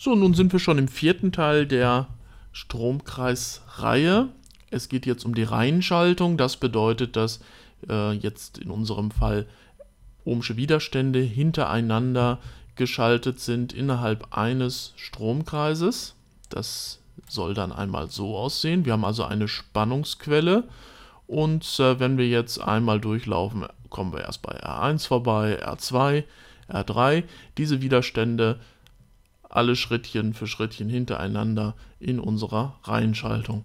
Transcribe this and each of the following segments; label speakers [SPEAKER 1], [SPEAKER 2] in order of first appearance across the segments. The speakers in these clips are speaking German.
[SPEAKER 1] So, nun sind wir schon im vierten Teil der Stromkreisreihe. Es geht jetzt um die Reihenschaltung. Das bedeutet, dass äh, jetzt in unserem Fall ohmsche Widerstände hintereinander geschaltet sind innerhalb eines Stromkreises. Das soll dann einmal so aussehen. Wir haben also eine Spannungsquelle und äh, wenn wir jetzt einmal durchlaufen, kommen wir erst bei R1 vorbei, R2, R3. Diese Widerstände alle Schrittchen für Schrittchen hintereinander in unserer Reihenschaltung.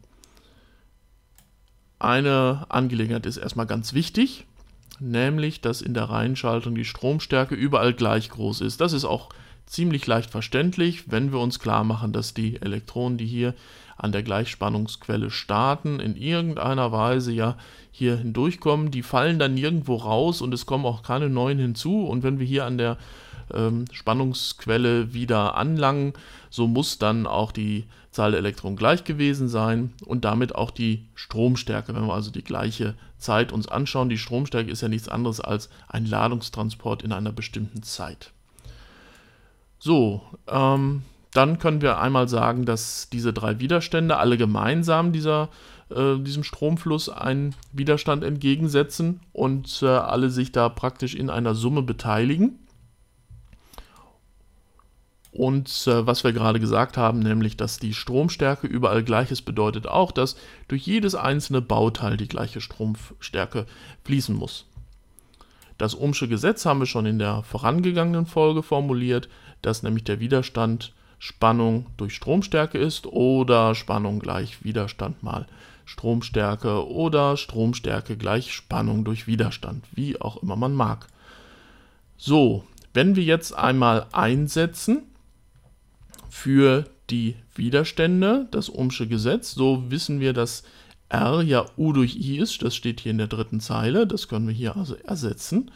[SPEAKER 1] Eine Angelegenheit ist erstmal ganz wichtig, nämlich dass in der Reihenschaltung die Stromstärke überall gleich groß ist. Das ist auch ziemlich leicht verständlich, wenn wir uns klar machen, dass die Elektronen, die hier an der Gleichspannungsquelle starten, in irgendeiner Weise ja hier hindurchkommen, die fallen dann nirgendwo raus und es kommen auch keine neuen hinzu. Und wenn wir hier an der ähm, Spannungsquelle wieder anlangen, so muss dann auch die Zahl der Elektronen gleich gewesen sein und damit auch die Stromstärke. Wenn wir also die gleiche Zeit uns anschauen, die Stromstärke ist ja nichts anderes als ein Ladungstransport in einer bestimmten Zeit. So, ähm, dann können wir einmal sagen, dass diese drei Widerstände alle gemeinsam dieser, äh, diesem Stromfluss einen Widerstand entgegensetzen und äh, alle sich da praktisch in einer Summe beteiligen. Und äh, was wir gerade gesagt haben, nämlich, dass die Stromstärke überall gleich ist, bedeutet auch, dass durch jedes einzelne Bauteil die gleiche Stromstärke fließen muss. Das Ohmsche Gesetz haben wir schon in der vorangegangenen Folge formuliert, dass nämlich der Widerstand Spannung durch Stromstärke ist oder Spannung gleich Widerstand mal Stromstärke oder Stromstärke gleich Spannung durch Widerstand, wie auch immer man mag. So, wenn wir jetzt einmal einsetzen, für die Widerstände, das Ohmsche Gesetz. So wissen wir, dass R ja U durch I ist. Das steht hier in der dritten Zeile. Das können wir hier also ersetzen.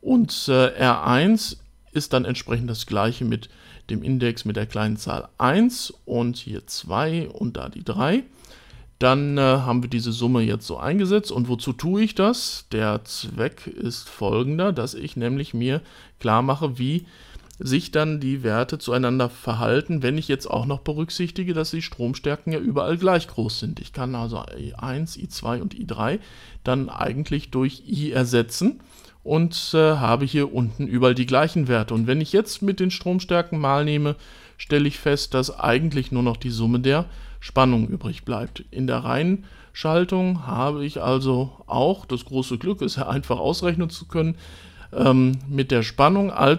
[SPEAKER 1] Und äh, R1 ist dann entsprechend das gleiche mit dem Index mit der kleinen Zahl 1 und hier 2 und da die 3. Dann äh, haben wir diese Summe jetzt so eingesetzt. Und wozu tue ich das? Der Zweck ist folgender, dass ich nämlich mir klar mache, wie sich dann die Werte zueinander verhalten, wenn ich jetzt auch noch berücksichtige, dass die Stromstärken ja überall gleich groß sind. Ich kann also I1, I2 und I3 dann eigentlich durch I ersetzen und äh, habe hier unten überall die gleichen Werte. Und wenn ich jetzt mit den Stromstärken mal nehme, stelle ich fest, dass eigentlich nur noch die Summe der Spannung übrig bleibt. In der Reihenschaltung habe ich also auch das große Glück, es einfach ausrechnen zu können, ähm, mit der Spannung als